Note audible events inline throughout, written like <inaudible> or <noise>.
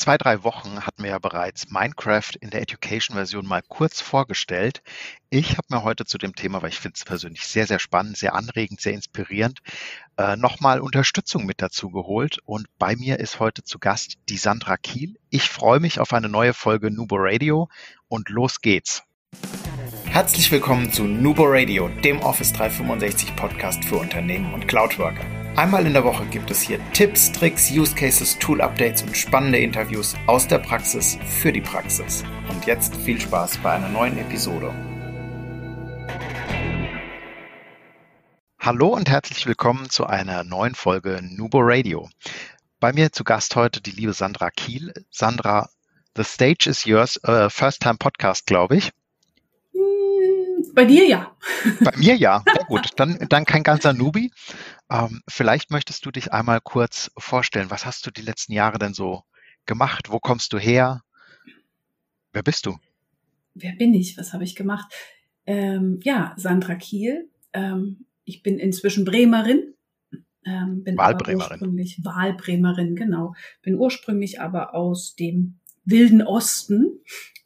zwei, drei Wochen hatten wir ja bereits Minecraft in der Education-Version mal kurz vorgestellt. Ich habe mir heute zu dem Thema, weil ich finde es persönlich sehr, sehr spannend, sehr anregend, sehr inspirierend, äh, nochmal Unterstützung mit dazu geholt. Und bei mir ist heute zu Gast die Sandra Kiel. Ich freue mich auf eine neue Folge Nubo Radio und los geht's. Herzlich willkommen zu Nubo Radio, dem Office 365 Podcast für Unternehmen und Cloudworker. Einmal in der Woche gibt es hier Tipps, Tricks, Use Cases, Tool Updates und spannende Interviews aus der Praxis für die Praxis. Und jetzt viel Spaß bei einer neuen Episode. Hallo und herzlich willkommen zu einer neuen Folge Nubo Radio. Bei mir zu Gast heute die liebe Sandra Kiel. Sandra, the stage is yours. Uh, first time podcast, glaube ich. Bei dir ja. Bei mir ja. Sehr gut. Dann, dann kein ganzer Nubi. Ähm, vielleicht möchtest du dich einmal kurz vorstellen. Was hast du die letzten Jahre denn so gemacht? Wo kommst du her? Wer bist du? Wer bin ich? Was habe ich gemacht? Ähm, ja, Sandra Kiel. Ähm, ich bin inzwischen Bremerin. Ähm, bin Wahlbremerin. ursprünglich Wahlbremerin, genau. Bin ursprünglich aber aus dem wilden Osten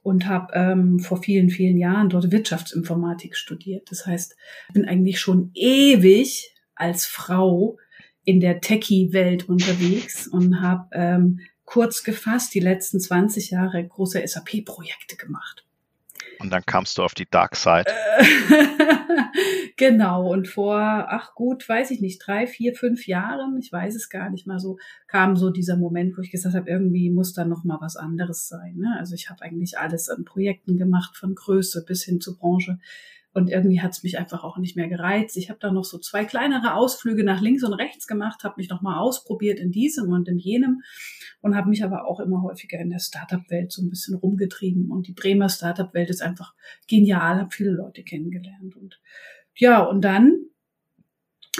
und habe ähm, vor vielen, vielen Jahren dort Wirtschaftsinformatik studiert. Das heißt, ich bin eigentlich schon ewig als Frau in der Techie-Welt unterwegs und habe ähm, kurz gefasst die letzten 20 Jahre große SAP-Projekte gemacht. Und dann kamst du auf die Dark Side. <laughs> genau. Und vor, ach gut, weiß ich nicht, drei, vier, fünf Jahren, ich weiß es gar nicht mal so, kam so dieser Moment, wo ich gesagt habe, irgendwie muss da noch mal was anderes sein. Ne? Also ich habe eigentlich alles an Projekten gemacht, von Größe bis hin zur Branche. Und irgendwie hat es mich einfach auch nicht mehr gereizt. Ich habe da noch so zwei kleinere Ausflüge nach links und rechts gemacht, habe mich noch mal ausprobiert in diesem und in jenem und habe mich aber auch immer häufiger in der Startup-Welt so ein bisschen rumgetrieben. Und die Bremer Startup-Welt ist einfach genial, habe viele Leute kennengelernt. Und ja, und dann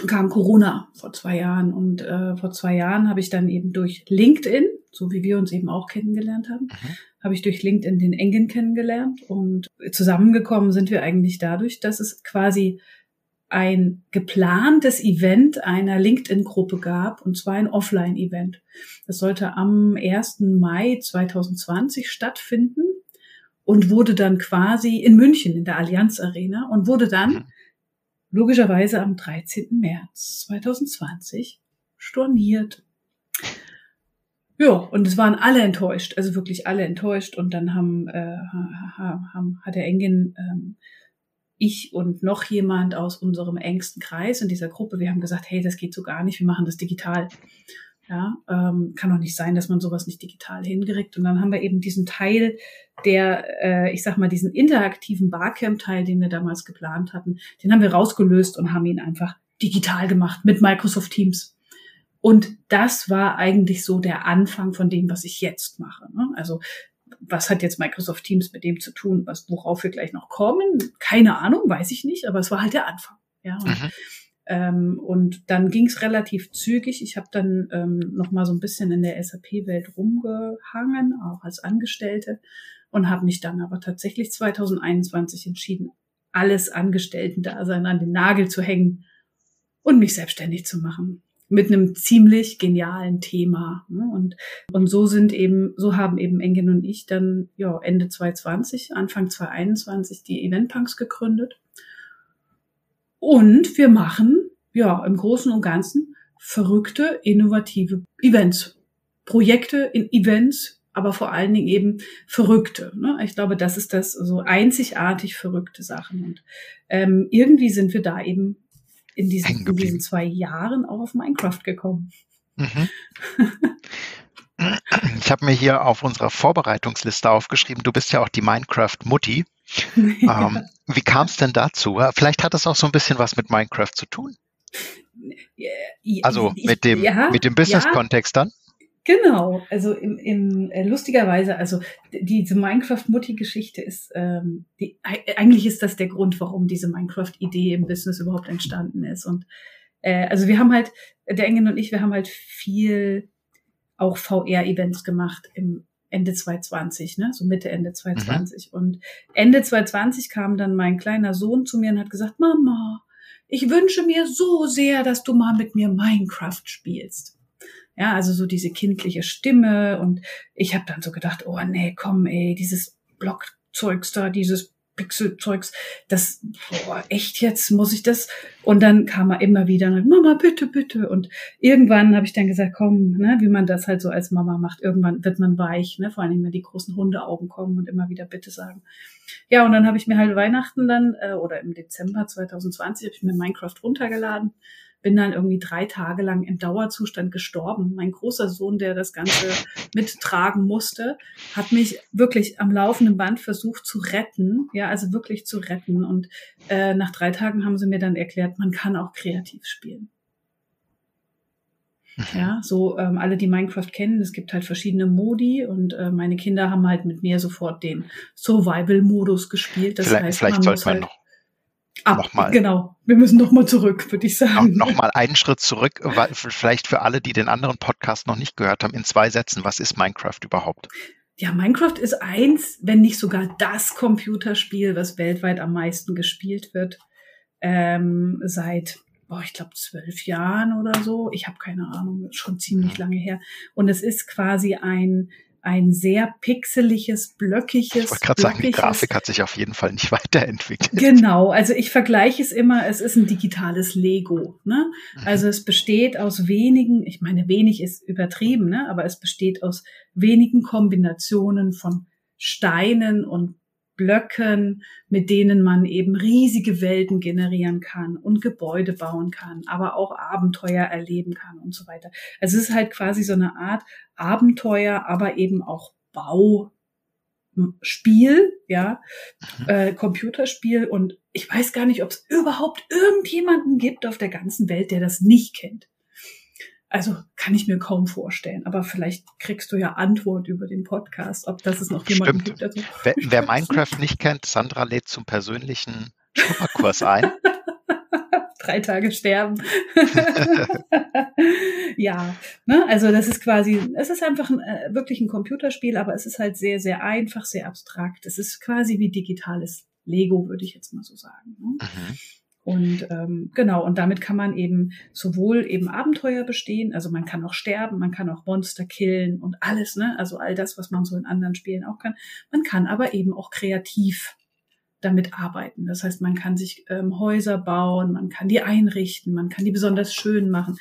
kam Corona vor zwei Jahren und äh, vor zwei Jahren habe ich dann eben durch LinkedIn, so wie wir uns eben auch kennengelernt haben, mhm habe ich durch LinkedIn den Engen kennengelernt und zusammengekommen sind wir eigentlich dadurch, dass es quasi ein geplantes Event einer LinkedIn-Gruppe gab, und zwar ein Offline-Event. Das sollte am 1. Mai 2020 stattfinden und wurde dann quasi in München in der Allianz Arena und wurde dann mhm. Logischerweise am 13. März 2020 storniert. Ja, und es waren alle enttäuscht, also wirklich alle enttäuscht. Und dann haben, äh, haben hat der Engin, ähm, ich und noch jemand aus unserem engsten Kreis in dieser Gruppe, wir haben gesagt, hey, das geht so gar nicht, wir machen das digital. Ja, ähm, kann doch nicht sein, dass man sowas nicht digital hinkriegt. Und dann haben wir eben diesen Teil, der, äh, ich sag mal, diesen interaktiven Barcamp-Teil, den wir damals geplant hatten, den haben wir rausgelöst und haben ihn einfach digital gemacht mit Microsoft Teams. Und das war eigentlich so der Anfang von dem, was ich jetzt mache. Ne? Also was hat jetzt Microsoft Teams mit dem zu tun, was worauf wir gleich noch kommen? Keine Ahnung, weiß ich nicht, aber es war halt der Anfang. Ja. Mhm. Ähm, und dann ging es relativ zügig. Ich habe dann ähm, noch mal so ein bisschen in der SAP-Welt rumgehangen, auch als Angestellte, und habe mich dann aber tatsächlich 2021 entschieden, alles Angestellten-Dasein an den Nagel zu hängen und mich selbstständig zu machen mit einem ziemlich genialen Thema. Ne? Und, und so sind eben, so haben eben Engin und ich dann ja, Ende 2020, Anfang 2021 die Eventpunks gegründet. Und wir machen ja im Großen und Ganzen verrückte, innovative Events. Projekte in Events, aber vor allen Dingen eben verrückte. Ne? Ich glaube, das ist das so einzigartig verrückte Sachen. Und ähm, irgendwie sind wir da eben in diesen, in diesen zwei Jahren auch auf Minecraft gekommen. Mhm. Ich habe mir hier auf unserer Vorbereitungsliste aufgeschrieben, du bist ja auch die Minecraft-Mutti. Ja. <laughs> Ähm, wie kam es denn dazu? Vielleicht hat es auch so ein bisschen was mit Minecraft zu tun. Also mit dem, ja, mit dem Business-Kontext dann? Genau, also im, im äh, lustigerweise, also diese Minecraft-Mutti-Geschichte ist, ähm, die, eigentlich ist das der Grund, warum diese Minecraft-Idee im Business überhaupt entstanden ist. Und äh, also wir haben halt, der Engel und ich, wir haben halt viel auch VR-Events gemacht im Ende 2020, ne, so Mitte Ende 2020. Mhm. Und Ende 2020 kam dann mein kleiner Sohn zu mir und hat gesagt, Mama, ich wünsche mir so sehr, dass du mal mit mir Minecraft spielst. Ja, also so diese kindliche Stimme und ich habe dann so gedacht, oh nee, komm, ey, dieses Blockzeugs da, dieses Pixelzeugs, das, boah, echt jetzt, muss ich das? Und dann kam er immer wieder, Mama, bitte, bitte. Und irgendwann habe ich dann gesagt, komm, ne, wie man das halt so als Mama macht, irgendwann wird man weich, ne, vor allem, wenn die großen Hundeaugen kommen und immer wieder bitte sagen. Ja, und dann habe ich mir halt Weihnachten dann, äh, oder im Dezember 2020, habe ich mir Minecraft runtergeladen bin dann irgendwie drei Tage lang im Dauerzustand gestorben. Mein großer Sohn, der das Ganze mittragen musste, hat mich wirklich am laufenden Band versucht zu retten, ja, also wirklich zu retten. Und äh, nach drei Tagen haben sie mir dann erklärt, man kann auch kreativ spielen. Mhm. Ja, so ähm, alle, die Minecraft kennen, es gibt halt verschiedene Modi und äh, meine Kinder haben halt mit mir sofort den Survival-Modus gespielt. Das vielleicht, heißt, vielleicht sollte man halt noch Ab, nochmal. Genau, wir müssen nochmal zurück, würde ich sagen. Nochmal einen Schritt zurück, weil vielleicht für alle, die den anderen Podcast noch nicht gehört haben, in zwei Sätzen, was ist Minecraft überhaupt? Ja, Minecraft ist eins, wenn nicht sogar das Computerspiel, was weltweit am meisten gespielt wird, ähm, seit, boah, ich glaube, zwölf Jahren oder so. Ich habe keine Ahnung, schon ziemlich lange her. Und es ist quasi ein ein sehr pixeliges, blöckiges. Ich wollte gerade sagen, die Grafik hat sich auf jeden Fall nicht <laughs> weiterentwickelt. Genau, also ich vergleiche es immer, es ist ein digitales Lego. Ne? Mhm. Also es besteht aus wenigen, ich meine, wenig ist übertrieben, ne? aber es besteht aus wenigen Kombinationen von Steinen und Blöcken, mit denen man eben riesige Welten generieren kann und Gebäude bauen kann, aber auch Abenteuer erleben kann und so weiter. Also es ist halt quasi so eine Art Abenteuer, aber eben auch Bauspiel, ja, mhm. äh, Computerspiel und ich weiß gar nicht, ob es überhaupt irgendjemanden gibt auf der ganzen Welt, der das nicht kennt. Also kann ich mir kaum vorstellen. Aber vielleicht kriegst du ja Antwort über den Podcast, ob das es noch jemanden Stimmt. gibt. Also, wer, wer Minecraft nicht kennt, Sandra lädt zum persönlichen Schnupperkurs ein. <laughs> Drei Tage sterben. <laughs> ja, ne? also das ist quasi, es ist einfach ein, äh, wirklich ein Computerspiel, aber es ist halt sehr, sehr einfach, sehr abstrakt. Es ist quasi wie digitales Lego, würde ich jetzt mal so sagen. Ne? Mhm. Und ähm, genau, und damit kann man eben sowohl eben Abenteuer bestehen, also man kann auch sterben, man kann auch Monster killen und alles, ne? Also all das, was man so in anderen Spielen auch kann. Man kann aber eben auch kreativ damit arbeiten. Das heißt, man kann sich ähm, Häuser bauen, man kann die einrichten, man kann die besonders schön machen.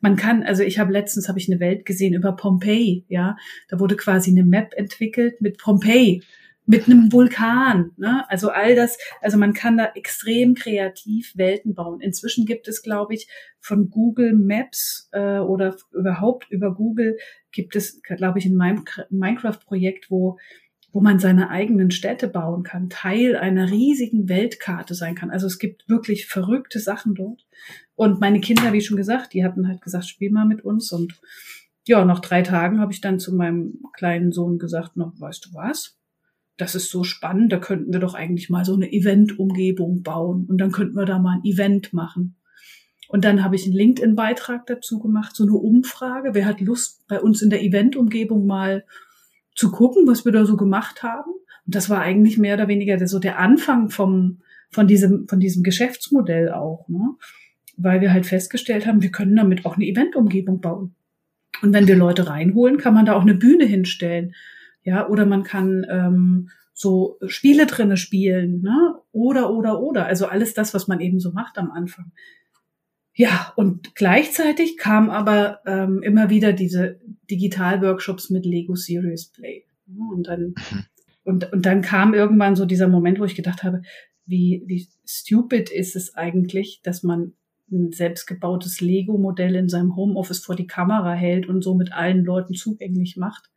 Man kann, also ich habe letztens habe ich eine Welt gesehen über Pompeji, ja, da wurde quasi eine Map entwickelt mit Pompeji mit einem Vulkan. Ne? Also all das, also man kann da extrem kreativ Welten bauen. Inzwischen gibt es, glaube ich, von Google Maps äh, oder überhaupt über Google gibt es, glaube ich, ein Minecraft-Projekt, wo wo man seine eigenen Städte bauen kann, Teil einer riesigen Weltkarte sein kann. Also es gibt wirklich verrückte Sachen dort. Und meine Kinder, wie schon gesagt, die hatten halt gesagt, spiel mal mit uns. Und ja, nach drei Tagen habe ich dann zu meinem kleinen Sohn gesagt, noch, weißt du was? Das ist so spannend, da könnten wir doch eigentlich mal so eine Event-Umgebung bauen und dann könnten wir da mal ein Event machen. Und dann habe ich einen LinkedIn-Beitrag dazu gemacht, so eine Umfrage. Wer hat Lust, bei uns in der Event-Umgebung mal zu gucken, was wir da so gemacht haben? Und das war eigentlich mehr oder weniger so der Anfang vom, von diesem, von diesem Geschäftsmodell auch, ne? Weil wir halt festgestellt haben, wir können damit auch eine Event-Umgebung bauen. Und wenn wir Leute reinholen, kann man da auch eine Bühne hinstellen. Ja, oder man kann ähm, so Spiele drinne spielen, ne? Oder, oder, oder. Also alles das, was man eben so macht am Anfang. Ja, und gleichzeitig kam aber ähm, immer wieder diese Digital-Workshops mit Lego Serious Play. Und dann, <laughs> mhm. und, und dann kam irgendwann so dieser Moment, wo ich gedacht habe, wie, wie stupid ist es eigentlich, dass man ein selbstgebautes Lego-Modell in seinem Homeoffice vor die Kamera hält und so mit allen Leuten zugänglich macht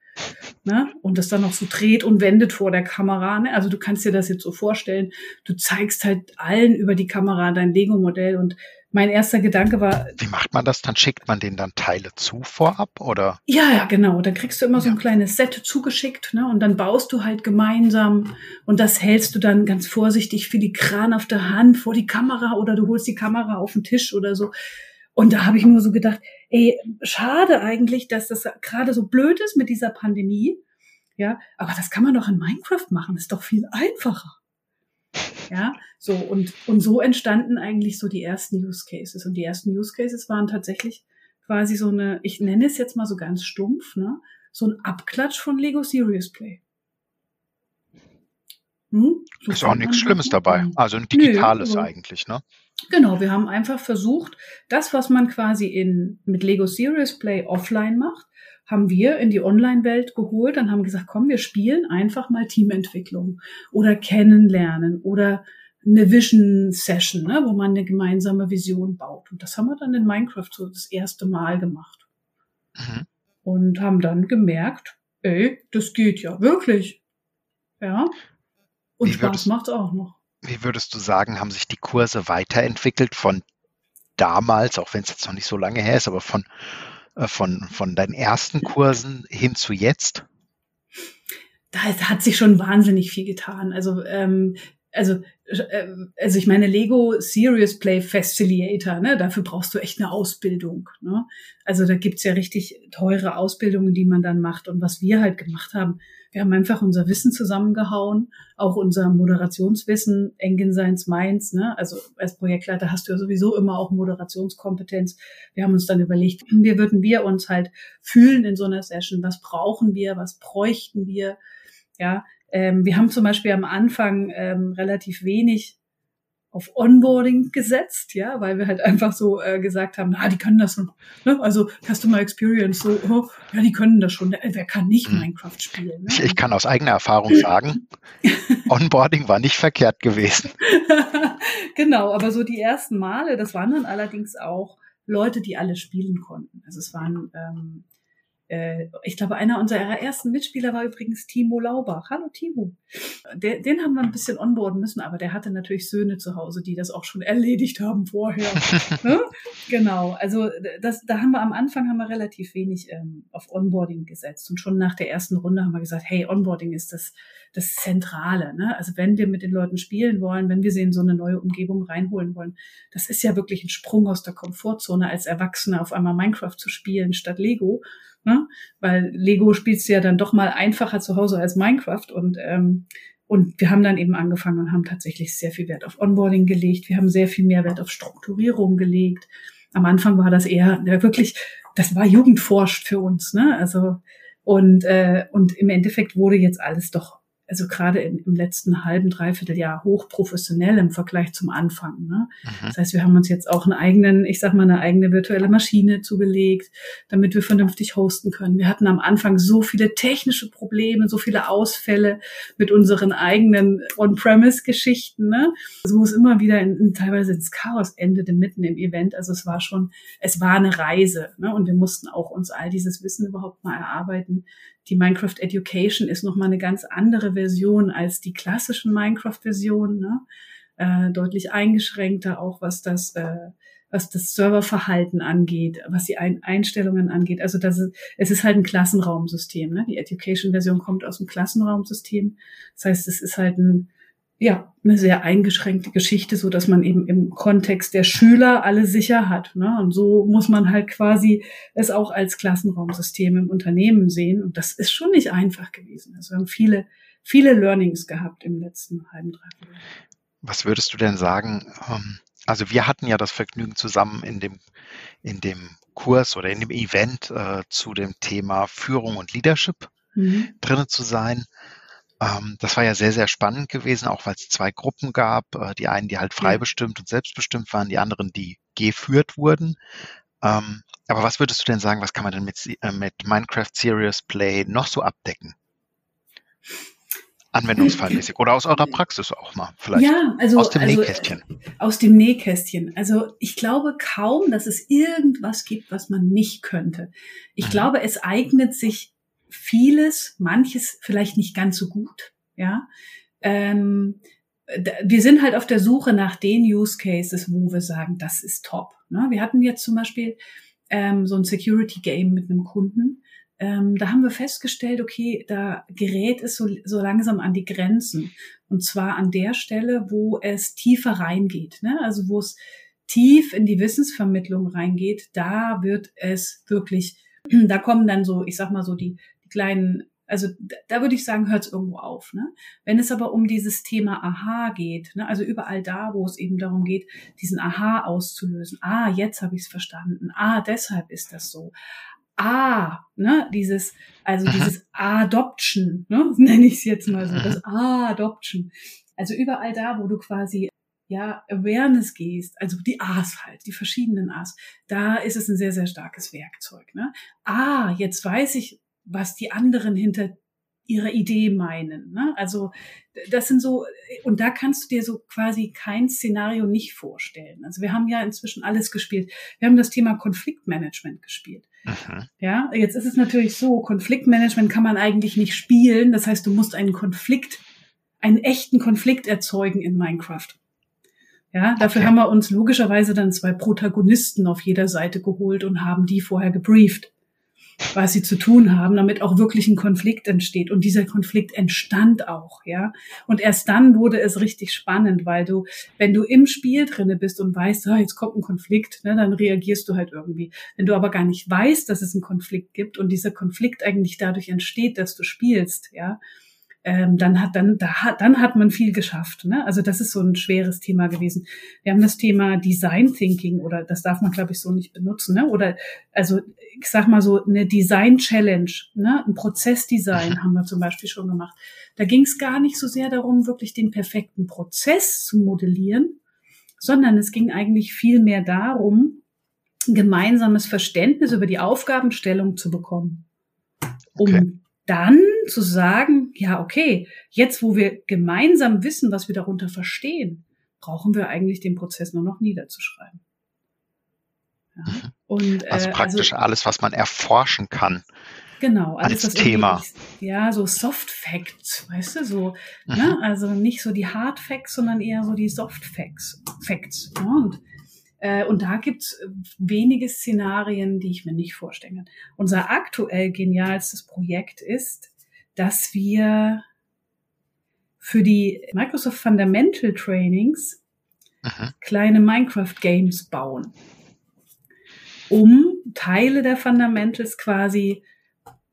ne? und das dann noch so dreht und wendet vor der Kamera. Ne? Also du kannst dir das jetzt so vorstellen, du zeigst halt allen über die Kamera dein Lego-Modell und mein erster Gedanke war. Wie macht man das? Dann schickt man denen dann Teile zu vorab oder? Ja, ja, genau. Dann kriegst du immer so ein kleines Set zugeschickt, ne? Und dann baust du halt gemeinsam und das hältst du dann ganz vorsichtig filigran auf der Hand vor die Kamera oder du holst die Kamera auf den Tisch oder so. Und da habe ich nur so gedacht, ey, schade eigentlich, dass das gerade so blöd ist mit dieser Pandemie. Ja, aber das kann man doch in Minecraft machen, ist doch viel einfacher. <laughs> Ja, so und, und so entstanden eigentlich so die ersten Use Cases. Und die ersten Use Cases waren tatsächlich quasi so eine, ich nenne es jetzt mal so ganz stumpf, ne, so ein Abklatsch von Lego Serious Play. Hm? So ist auch nichts Schlimmes dabei. Also ein digitales Nö, eigentlich, ne? Genau, wir haben einfach versucht, das, was man quasi in, mit Lego Serious Play offline macht, haben wir in die Online-Welt geholt und haben gesagt, komm, wir spielen einfach mal Teamentwicklung oder kennenlernen oder eine Vision-Session, ne, wo man eine gemeinsame Vision baut. Und das haben wir dann in Minecraft so das erste Mal gemacht. Mhm. Und haben dann gemerkt, ey, das geht ja wirklich. Ja. Und Spaß macht auch noch. Wie würdest du sagen, haben sich die Kurse weiterentwickelt von damals, auch wenn es jetzt noch nicht so lange her ist, aber von, äh, von, von deinen ersten Kursen hin zu jetzt? Da hat sich schon wahnsinnig viel getan. Also ähm, also, äh, also ich meine, Lego Serious Play Facilitator, ne, dafür brauchst du echt eine Ausbildung. Ne? Also da gibt's ja richtig teure Ausbildungen, die man dann macht. Und was wir halt gemacht haben, wir haben einfach unser Wissen zusammengehauen, auch unser Moderationswissen, Engine Science Minds, ne? Also als Projektleiter hast du ja sowieso immer auch Moderationskompetenz. Wir haben uns dann überlegt, wie würden wir uns halt fühlen in so einer Session? Was brauchen wir? Was bräuchten wir? Ja, ähm, wir haben zum Beispiel am Anfang ähm, relativ wenig auf Onboarding gesetzt, ja, weil wir halt einfach so äh, gesagt haben, na, die können das schon, ne? also Customer Experience, so, oh, ja, die können das schon. Wer kann nicht hm. Minecraft spielen? Ne? Ich, ich kann aus eigener Erfahrung sagen, <laughs> Onboarding war nicht verkehrt gewesen. <laughs> genau, aber so die ersten Male, das waren dann allerdings auch Leute, die alle spielen konnten. Also es waren ähm, äh, ich glaube, einer unserer ersten Mitspieler war übrigens Timo Laubach. Hallo Timo. Der, den haben wir ein bisschen onboarden müssen, aber der hatte natürlich Söhne zu Hause, die das auch schon erledigt haben vorher. <laughs> ne? Genau. Also das, da haben wir am Anfang haben wir relativ wenig ähm, auf Onboarding gesetzt und schon nach der ersten Runde haben wir gesagt, hey, Onboarding ist das das Zentrale. Ne? Also wenn wir mit den Leuten spielen wollen, wenn wir sie in so eine neue Umgebung reinholen wollen, das ist ja wirklich ein Sprung aus der Komfortzone, als Erwachsene auf einmal Minecraft zu spielen statt Lego. Ne? Weil Lego spielst du ja dann doch mal einfacher zu Hause als Minecraft und ähm, und wir haben dann eben angefangen und haben tatsächlich sehr viel Wert auf Onboarding gelegt. Wir haben sehr viel mehr Wert auf Strukturierung gelegt. Am Anfang war das eher ja, wirklich, das war Jugendforscht für uns, ne? Also und äh, und im Endeffekt wurde jetzt alles doch also gerade im letzten halben, dreiviertel Jahr hochprofessionell im Vergleich zum Anfang. Ne? Mhm. Das heißt, wir haben uns jetzt auch einen eigenen, ich sag mal, eine eigene virtuelle Maschine zugelegt, damit wir vernünftig hosten können. Wir hatten am Anfang so viele technische Probleme, so viele Ausfälle mit unseren eigenen On-Premise-Geschichten, ne? Also wo es immer wieder in, in, teilweise ins Chaos endete mitten im Event. Also es war schon, es war eine Reise, ne? Und wir mussten auch uns all dieses Wissen überhaupt mal erarbeiten, die Minecraft Education ist nochmal eine ganz andere Version als die klassischen Minecraft-Versionen, ne? äh, deutlich eingeschränkter auch, was das, äh, was das Serververhalten angeht, was die Ein Einstellungen angeht. Also das ist, es ist halt ein Klassenraumsystem. Ne? Die Education-Version kommt aus dem Klassenraumsystem. Das heißt, es ist halt ein ja, eine sehr eingeschränkte Geschichte, so dass man eben im Kontext der Schüler alle sicher hat. Ne? Und so muss man halt quasi es auch als Klassenraumsystem im Unternehmen sehen. Und das ist schon nicht einfach gewesen. Also wir haben viele, viele Learnings gehabt im letzten halben Dreiviertel. Was würdest du denn sagen? Ähm, also wir hatten ja das Vergnügen zusammen in dem, in dem Kurs oder in dem Event äh, zu dem Thema Führung und Leadership mhm. drinnen zu sein. Ähm, das war ja sehr, sehr spannend gewesen, auch weil es zwei Gruppen gab. Äh, die einen, die halt freibestimmt und selbstbestimmt waren, die anderen, die geführt wurden. Ähm, aber was würdest du denn sagen, was kann man denn mit, äh, mit Minecraft Serious Play noch so abdecken? Anwendungsfallmäßig oder aus eurer Praxis auch mal vielleicht. Ja, also aus dem also, Nähkästchen. Aus dem Nähkästchen. Also ich glaube kaum, dass es irgendwas gibt, was man nicht könnte. Ich mhm. glaube, es eignet sich vieles, manches vielleicht nicht ganz so gut, ja. Ähm, wir sind halt auf der Suche nach den Use Cases, wo wir sagen, das ist top. Ne? Wir hatten jetzt zum Beispiel ähm, so ein Security Game mit einem Kunden. Ähm, da haben wir festgestellt, okay, da gerät es so, so langsam an die Grenzen. Und zwar an der Stelle, wo es tiefer reingeht. Ne? Also wo es tief in die Wissensvermittlung reingeht, da wird es wirklich, <clears throat> da kommen dann so, ich sag mal so die kleinen Also da würde ich sagen, hört es irgendwo auf. Ne? Wenn es aber um dieses Thema Aha geht, ne? also überall da, wo es eben darum geht, diesen Aha auszulösen. Ah, jetzt habe ich es verstanden. Ah, deshalb ist das so. Ah, ne, dieses, also Aha. dieses Adoption, ne, <laughs> nenne ich es jetzt mal so, das Adoption. Also überall da, wo du quasi ja, Awareness gehst, also die A's halt, die verschiedenen A's, da ist es ein sehr, sehr starkes Werkzeug. Ne? Ah, jetzt weiß ich, was die anderen hinter ihrer Idee meinen. Ne? Also das sind so, und da kannst du dir so quasi kein Szenario nicht vorstellen. Also wir haben ja inzwischen alles gespielt. Wir haben das Thema Konfliktmanagement gespielt. Aha. Ja, jetzt ist es natürlich so, Konfliktmanagement kann man eigentlich nicht spielen. Das heißt, du musst einen Konflikt, einen echten Konflikt erzeugen in Minecraft. Ja, dafür okay. haben wir uns logischerweise dann zwei Protagonisten auf jeder Seite geholt und haben die vorher gebrieft, was sie zu tun haben, damit auch wirklich ein Konflikt entsteht. Und dieser Konflikt entstand auch, ja. Und erst dann wurde es richtig spannend, weil du, wenn du im Spiel drinne bist und weißt, oh, jetzt kommt ein Konflikt, ne, dann reagierst du halt irgendwie. Wenn du aber gar nicht weißt, dass es einen Konflikt gibt und dieser Konflikt eigentlich dadurch entsteht, dass du spielst, ja, ähm, dann hat dann da hat dann hat man viel geschafft. Ne? Also das ist so ein schweres Thema gewesen. Wir haben das Thema Design Thinking oder das darf man glaube ich so nicht benutzen. Ne? Oder also ich sag mal so eine Design Challenge, ne? ein Prozessdesign haben wir zum Beispiel schon gemacht. Da ging es gar nicht so sehr darum, wirklich den perfekten Prozess zu modellieren, sondern es ging eigentlich viel mehr darum, gemeinsames Verständnis über die Aufgabenstellung zu bekommen, um okay dann zu sagen, ja, okay, jetzt wo wir gemeinsam wissen, was wir darunter verstehen, brauchen wir eigentlich den Prozess nur noch niederzuschreiben. Ja. Mhm. Und, äh, also praktisch also, alles, was man erforschen kann. Genau, alles als Thema. Ja, so Soft Facts, weißt du, so, mhm. ne? also nicht so die Hard Facts, sondern eher so die Soft Facts. Facts. Ja? Und und da gibt's äh, wenige Szenarien, die ich mir nicht vorstellen kann. Unser aktuell genialstes Projekt ist, dass wir für die Microsoft Fundamental Trainings Aha. kleine Minecraft Games bauen, um Teile der Fundamentals quasi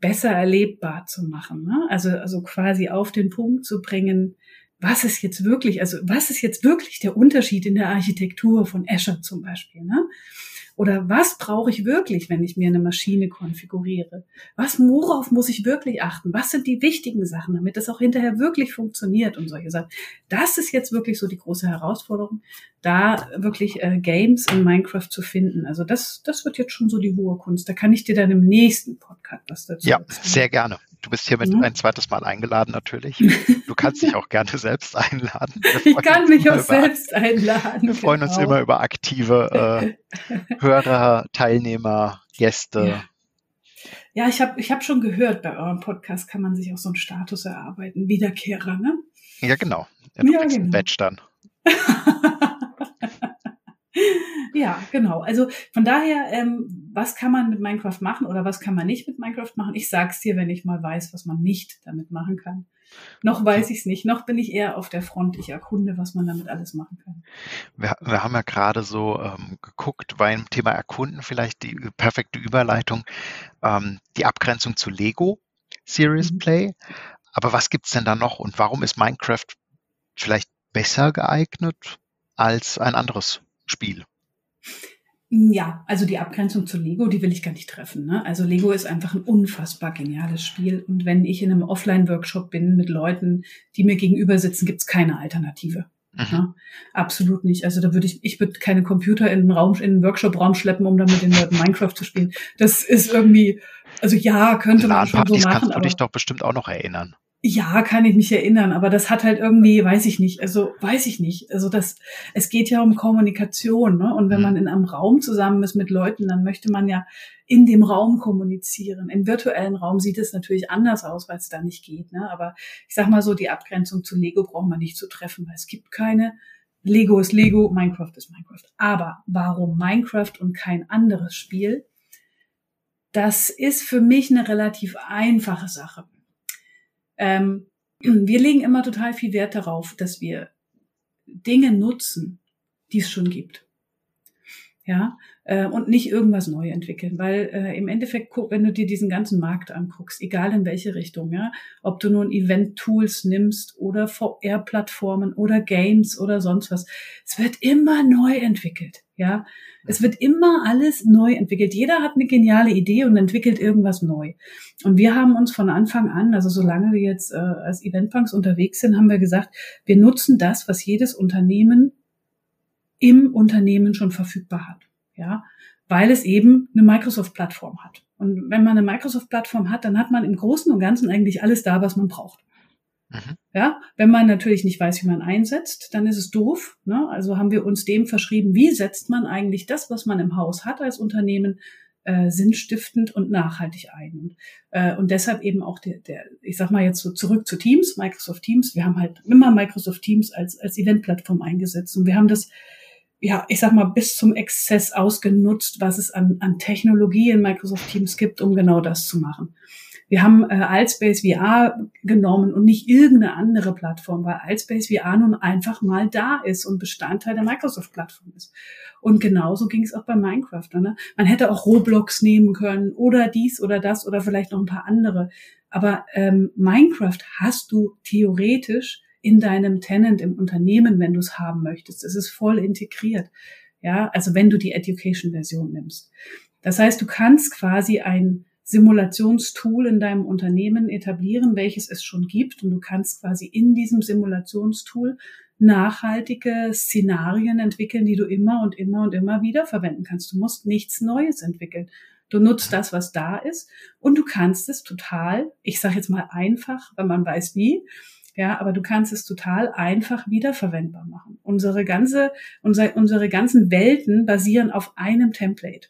besser erlebbar zu machen. Ne? Also, also quasi auf den Punkt zu bringen, was ist jetzt wirklich, also was ist jetzt wirklich der Unterschied in der Architektur von Azure zum Beispiel, ne? Oder was brauche ich wirklich, wenn ich mir eine Maschine konfiguriere? Was, worauf muss ich wirklich achten? Was sind die wichtigen Sachen, damit das auch hinterher wirklich funktioniert und solche Sachen? Das ist jetzt wirklich so die große Herausforderung, da wirklich äh, Games in Minecraft zu finden. Also das, das wird jetzt schon so die hohe Kunst. Da kann ich dir dann im nächsten Podcast was dazu Ja, erzählen. sehr gerne. Du bist hiermit mhm. ein zweites Mal eingeladen natürlich. <laughs> Du kannst dich auch gerne selbst einladen. Ich kann mich auch selbst einladen. Wir freuen genau. uns immer über aktive äh, Hörer, Teilnehmer, Gäste. Ja. Ja, ich habe ich hab schon gehört, bei eurem Podcast kann man sich auch so einen Status erarbeiten, Wiederkehrer, ne? Ja, genau. Ja, du ja, kriegst genau. einen Badge dann. <laughs> ja, genau. Also von daher, ähm, was kann man mit Minecraft machen oder was kann man nicht mit Minecraft machen? Ich sag's dir, wenn ich mal weiß, was man nicht damit machen kann. Noch weiß ich es nicht. Noch bin ich eher auf der Front. Ich erkunde, was man damit alles machen kann. Wir, wir haben ja gerade so ähm, geguckt, beim Thema Erkunden vielleicht die perfekte Überleitung, ähm, die Abgrenzung zu Lego Series mhm. Play. Aber was gibt's denn da noch und warum ist Minecraft vielleicht besser geeignet als ein anderes Spiel. Ja, also die Abgrenzung zu Lego, die will ich gar nicht treffen. Ne? Also Lego ist einfach ein unfassbar geniales Spiel. Und wenn ich in einem Offline-Workshop bin mit Leuten, die mir gegenüber sitzen, gibt's keine Alternative. Mhm. Ne? Absolut nicht. Also da würde ich, ich würde keine Computer in den Raum, in den Workshop-Raum schleppen, um dann mit den Leuten Minecraft zu spielen. Das ist irgendwie, also ja, könnte man schon so machen. kannst du dich doch bestimmt auch noch erinnern. Ja, kann ich mich erinnern, aber das hat halt irgendwie, weiß ich nicht, also weiß ich nicht. Also das, es geht ja um Kommunikation, ne? Und wenn mhm. man in einem Raum zusammen ist mit Leuten, dann möchte man ja in dem Raum kommunizieren. Im virtuellen Raum sieht es natürlich anders aus, weil es da nicht geht. Ne? Aber ich sag mal so, die Abgrenzung zu Lego braucht man nicht zu treffen, weil es gibt keine. Lego ist Lego, Minecraft ist Minecraft. Aber warum Minecraft und kein anderes Spiel? Das ist für mich eine relativ einfache Sache ähm, <clears throat> wir legen immer total viel Wert darauf, dass wir Dinge nutzen, die es schon gibt. ja, äh, und nicht irgendwas neu entwickeln, weil äh, im Endeffekt, wenn du dir diesen ganzen Markt anguckst, egal in welche Richtung, ja, ob du nun Event-Tools nimmst oder VR-Plattformen oder Games oder sonst was, es wird immer neu entwickelt, ja. Es wird immer alles neu entwickelt. Jeder hat eine geniale Idee und entwickelt irgendwas neu. Und wir haben uns von Anfang an, also solange wir jetzt äh, als Eventbanks unterwegs sind, haben wir gesagt, wir nutzen das, was jedes Unternehmen im Unternehmen schon verfügbar hat. Ja, weil es eben eine Microsoft-Plattform hat. Und wenn man eine Microsoft-Plattform hat, dann hat man im Großen und Ganzen eigentlich alles da, was man braucht. Mhm. Ja, wenn man natürlich nicht weiß, wie man einsetzt, dann ist es doof. Ne? Also haben wir uns dem verschrieben, wie setzt man eigentlich das, was man im Haus hat als Unternehmen, äh, sinnstiftend und nachhaltig ein. Und, äh, und deshalb eben auch der, der, ich sag mal jetzt so zurück zu Teams, Microsoft Teams. Wir haben halt immer Microsoft Teams als, als Event-Plattform eingesetzt und wir haben das ja, ich sag mal, bis zum Exzess ausgenutzt, was es an, an Technologie in Microsoft Teams gibt, um genau das zu machen. Wir haben äh, Altspace VR genommen und nicht irgendeine andere Plattform, weil Altspace VR nun einfach mal da ist und Bestandteil der Microsoft-Plattform ist. Und genauso ging es auch bei Minecraft. Ne? Man hätte auch Roblox nehmen können oder dies oder das oder vielleicht noch ein paar andere. Aber ähm, Minecraft hast du theoretisch in deinem Tenant im Unternehmen, wenn du es haben möchtest. Es ist voll integriert. Ja, also wenn du die Education-Version nimmst. Das heißt, du kannst quasi ein Simulationstool in deinem Unternehmen etablieren, welches es schon gibt. Und du kannst quasi in diesem Simulationstool nachhaltige Szenarien entwickeln, die du immer und immer und immer wieder verwenden kannst. Du musst nichts Neues entwickeln. Du nutzt das, was da ist und du kannst es total, ich sage jetzt mal einfach, wenn man weiß wie, ja, aber du kannst es total einfach wiederverwendbar machen. Unsere ganze, unsere, unsere ganzen Welten basieren auf einem Template.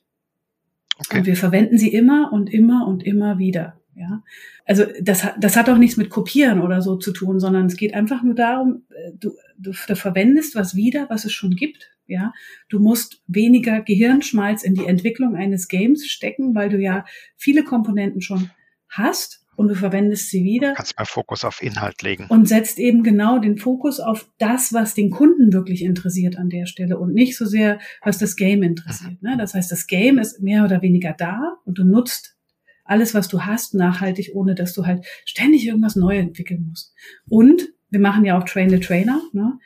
Okay. Und wir verwenden sie immer und immer und immer wieder. Ja, also das, das hat auch nichts mit Kopieren oder so zu tun, sondern es geht einfach nur darum, äh, du, du, du verwendest was wieder, was es schon gibt. Ja, du musst weniger Gehirnschmalz in die Entwicklung eines Games stecken, weil du ja viele Komponenten schon hast und du verwendest sie wieder. Kannst mehr Fokus auf Inhalt legen. Und setzt eben genau den Fokus auf das, was den Kunden wirklich interessiert an der Stelle und nicht so sehr, was das Game interessiert. Mhm. Ne? Das heißt, das Game ist mehr oder weniger da und du nutzt alles, was du hast, nachhaltig, ohne dass du halt ständig irgendwas neu entwickeln musst. Und wir machen ja auch Train the Trainer. Ne?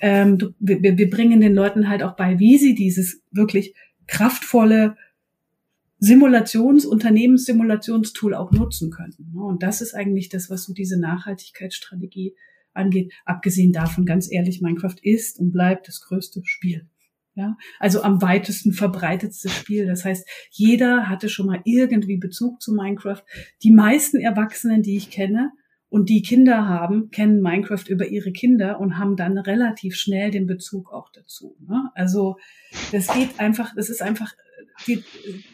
Ähm, du, wir, wir bringen den Leuten halt auch bei, wie sie dieses wirklich kraftvolle Simulations-, Unternehmenssimulationstool auch nutzen könnten. Ne? Und das ist eigentlich das, was so diese Nachhaltigkeitsstrategie angeht. Abgesehen davon, ganz ehrlich, Minecraft ist und bleibt das größte Spiel. Ja, also am weitesten verbreitetste Spiel. Das heißt, jeder hatte schon mal irgendwie Bezug zu Minecraft. Die meisten Erwachsenen, die ich kenne und die Kinder haben, kennen Minecraft über ihre Kinder und haben dann relativ schnell den Bezug auch dazu. Ne? Also das geht einfach, das ist einfach die,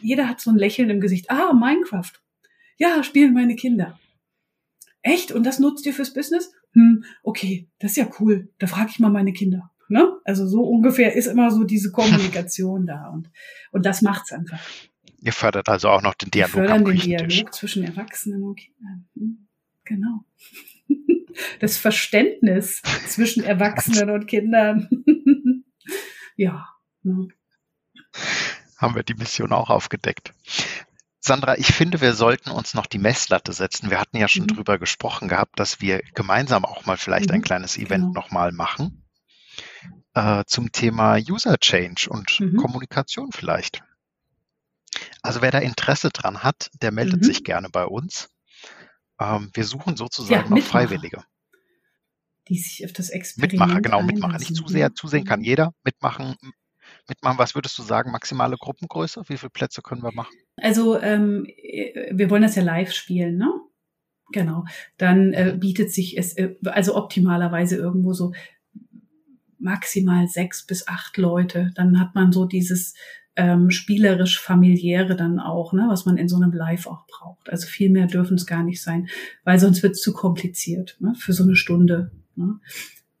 jeder hat so ein Lächeln im Gesicht. Ah, Minecraft. Ja, spielen meine Kinder. Echt? Und das nutzt ihr fürs Business? Hm, okay, das ist ja cool. Da frage ich mal meine Kinder. Ne? Also so ungefähr ist immer so diese Kommunikation da und, und das macht's einfach. Ihr fördert also auch noch den Dialog. Wir fördern den Dialog zwischen Erwachsenen und Kindern. Hm, genau. <laughs> Das Verständnis zwischen Erwachsenen und Kindern. <laughs> ja. Ne? Haben wir die Mission auch aufgedeckt. Sandra, ich finde, wir sollten uns noch die Messlatte setzen. Wir hatten ja schon mhm. drüber gesprochen gehabt, dass wir gemeinsam auch mal vielleicht mhm. ein kleines Event genau. nochmal machen äh, zum Thema User Change und mhm. Kommunikation vielleicht. Also wer da Interesse dran hat, der meldet mhm. sich gerne bei uns. Ähm, wir suchen sozusagen ja, noch Freiwillige. Die sich auf das Experiment Mitmacher, genau, Mitmacher. Nicht zu sehr, zusehen kann jeder. Mitmachen, mitmachen. Was würdest du sagen, maximale Gruppengröße? Wie viele Plätze können wir machen? Also ähm, wir wollen das ja live spielen, ne? Genau. Dann äh, mhm. bietet sich es, äh, also optimalerweise irgendwo so maximal sechs bis acht Leute. Dann hat man so dieses ähm, spielerisch familiäre dann auch, ne, was man in so einem Live auch braucht. Also viel mehr dürfen es gar nicht sein, weil sonst wird es zu kompliziert ne, für so eine Stunde. Ne?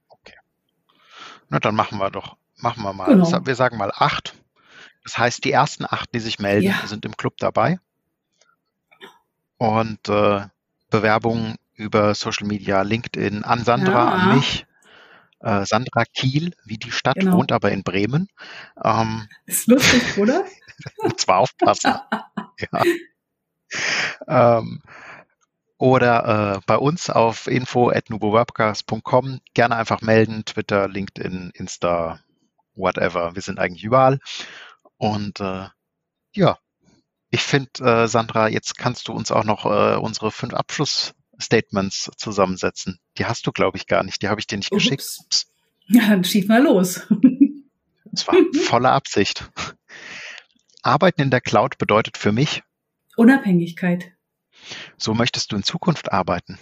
Okay. Na, dann machen wir doch machen wir mal. Genau. Wir sagen mal acht. Das heißt, die ersten acht, die sich melden, ja. sind im Club dabei. Und äh, Bewerbungen über Social Media, LinkedIn, an Sandra, ja. an mich. Äh, Sandra Kiel, wie die Stadt, Genau. wohnt aber in Bremen. Ähm, Ist lustig, oder? <laughs> zwar aufpassen. <laughs> ja. ähm, oder äh, bei uns auf info.nubowebcast.com gerne einfach melden, Twitter, LinkedIn, Insta, whatever. Wir sind eigentlich überall. Und äh, ja, ich finde, äh, Sandra, jetzt kannst du uns auch noch äh, unsere fünf Abschlussstatements zusammensetzen. Die hast du, glaube ich, gar nicht. Die habe ich dir nicht geschickt. Ups. Ups. <laughs> Ja, dann schieß mal los. <laughs> Das war voller Absicht. Arbeiten in der Cloud bedeutet für mich, Unabhängigkeit. so möchtest du in Zukunft arbeiten.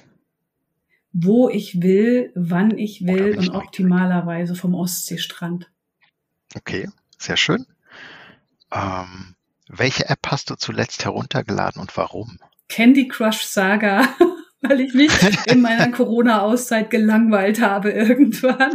Wo ich will, wann ich will und optimalerweise vom Ostseestrand. Okay, sehr schön. Ähm, welche App hast du zuletzt heruntergeladen und warum? Candy Crush Saga, <laughs> weil ich mich in meiner Corona-Auszeit gelangweilt habe irgendwann.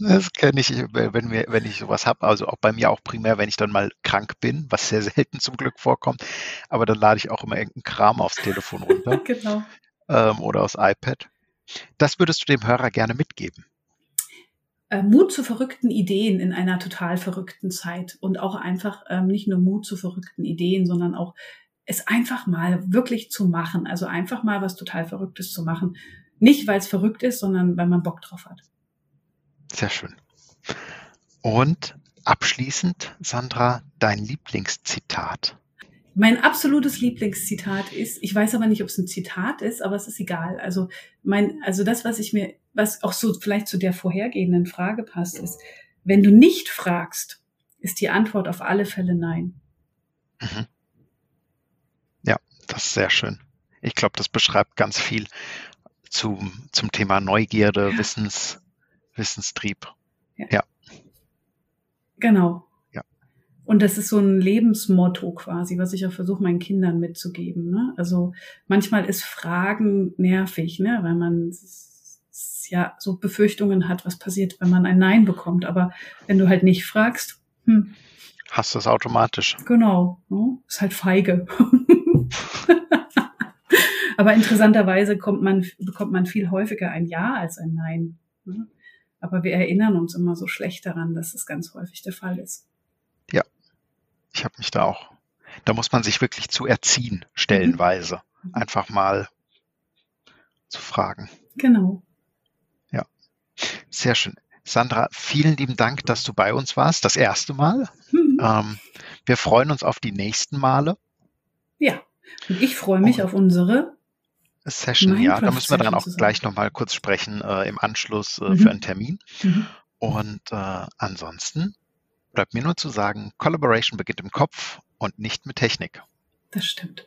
Das kenne ich, wenn, wir, wenn ich sowas habe. Also auch bei mir auch primär, wenn ich dann mal krank bin, was sehr selten zum Glück vorkommt. Aber dann lade ich auch immer irgendeinen Kram aufs Telefon runter <laughs> genau. ähm, oder aufs iPad. Das würdest du dem Hörer gerne mitgeben. Äh, Mut zu verrückten Ideen in einer total verrückten Zeit und auch einfach ähm, nicht nur Mut zu verrückten Ideen, sondern auch es einfach mal wirklich zu machen. Also einfach mal was total Verrücktes zu machen. Nicht, weil es verrückt ist, sondern weil man Bock drauf hat. Sehr schön. Und abschließend, Sandra, dein Lieblingszitat. Mein absolutes Lieblingszitat ist, ich weiß aber nicht, ob es ein Zitat ist, aber es ist egal. Also mein, also das, was ich mir, was auch so vielleicht zu der vorhergehenden Frage passt, ist, wenn du nicht fragst, ist die Antwort auf alle Fälle nein. Mhm. Ja, das ist sehr schön. Ich glaube, das beschreibt ganz viel zum, zum Thema Neugierde, Ja. Wissens, Wissenstrieb. Genau. Ja. Und das ist so ein Lebensmotto quasi, was ich auch versuche, meinen Kindern mitzugeben. Ne? Also manchmal ist Fragen nervig, ne? weil man ja so Befürchtungen hat, was passiert, wenn man ein Nein bekommt. Aber wenn du halt nicht fragst, hm, Hast du es automatisch? genau, ne? ist halt feige. <laughs> Aber interessanterweise kommt man, bekommt man viel häufiger ein Ja als ein Nein. ne? Aber wir erinnern uns immer so schlecht daran, dass es ganz häufig der Fall ist. Ich habe mich da auch. Da muss man sich wirklich zu erziehen, stellenweise. Mhm. Einfach mal zu fragen. Genau. Sehr schön. Sandra, vielen lieben Dank, dass du bei uns warst. Das erste Mal. Mhm. Ähm, wir freuen uns auf die nächsten Male. Ja. Und ich freue mich Oh. auf unsere. Session, ja, da müssen wir dann auch zusammen. gleich nochmal kurz sprechen äh, im Anschluss äh, Mhm. für einen Termin. Mhm. Und äh, ansonsten bleibt mir nur zu sagen, Collaboration beginnt im Kopf und nicht mit Technik. Das stimmt.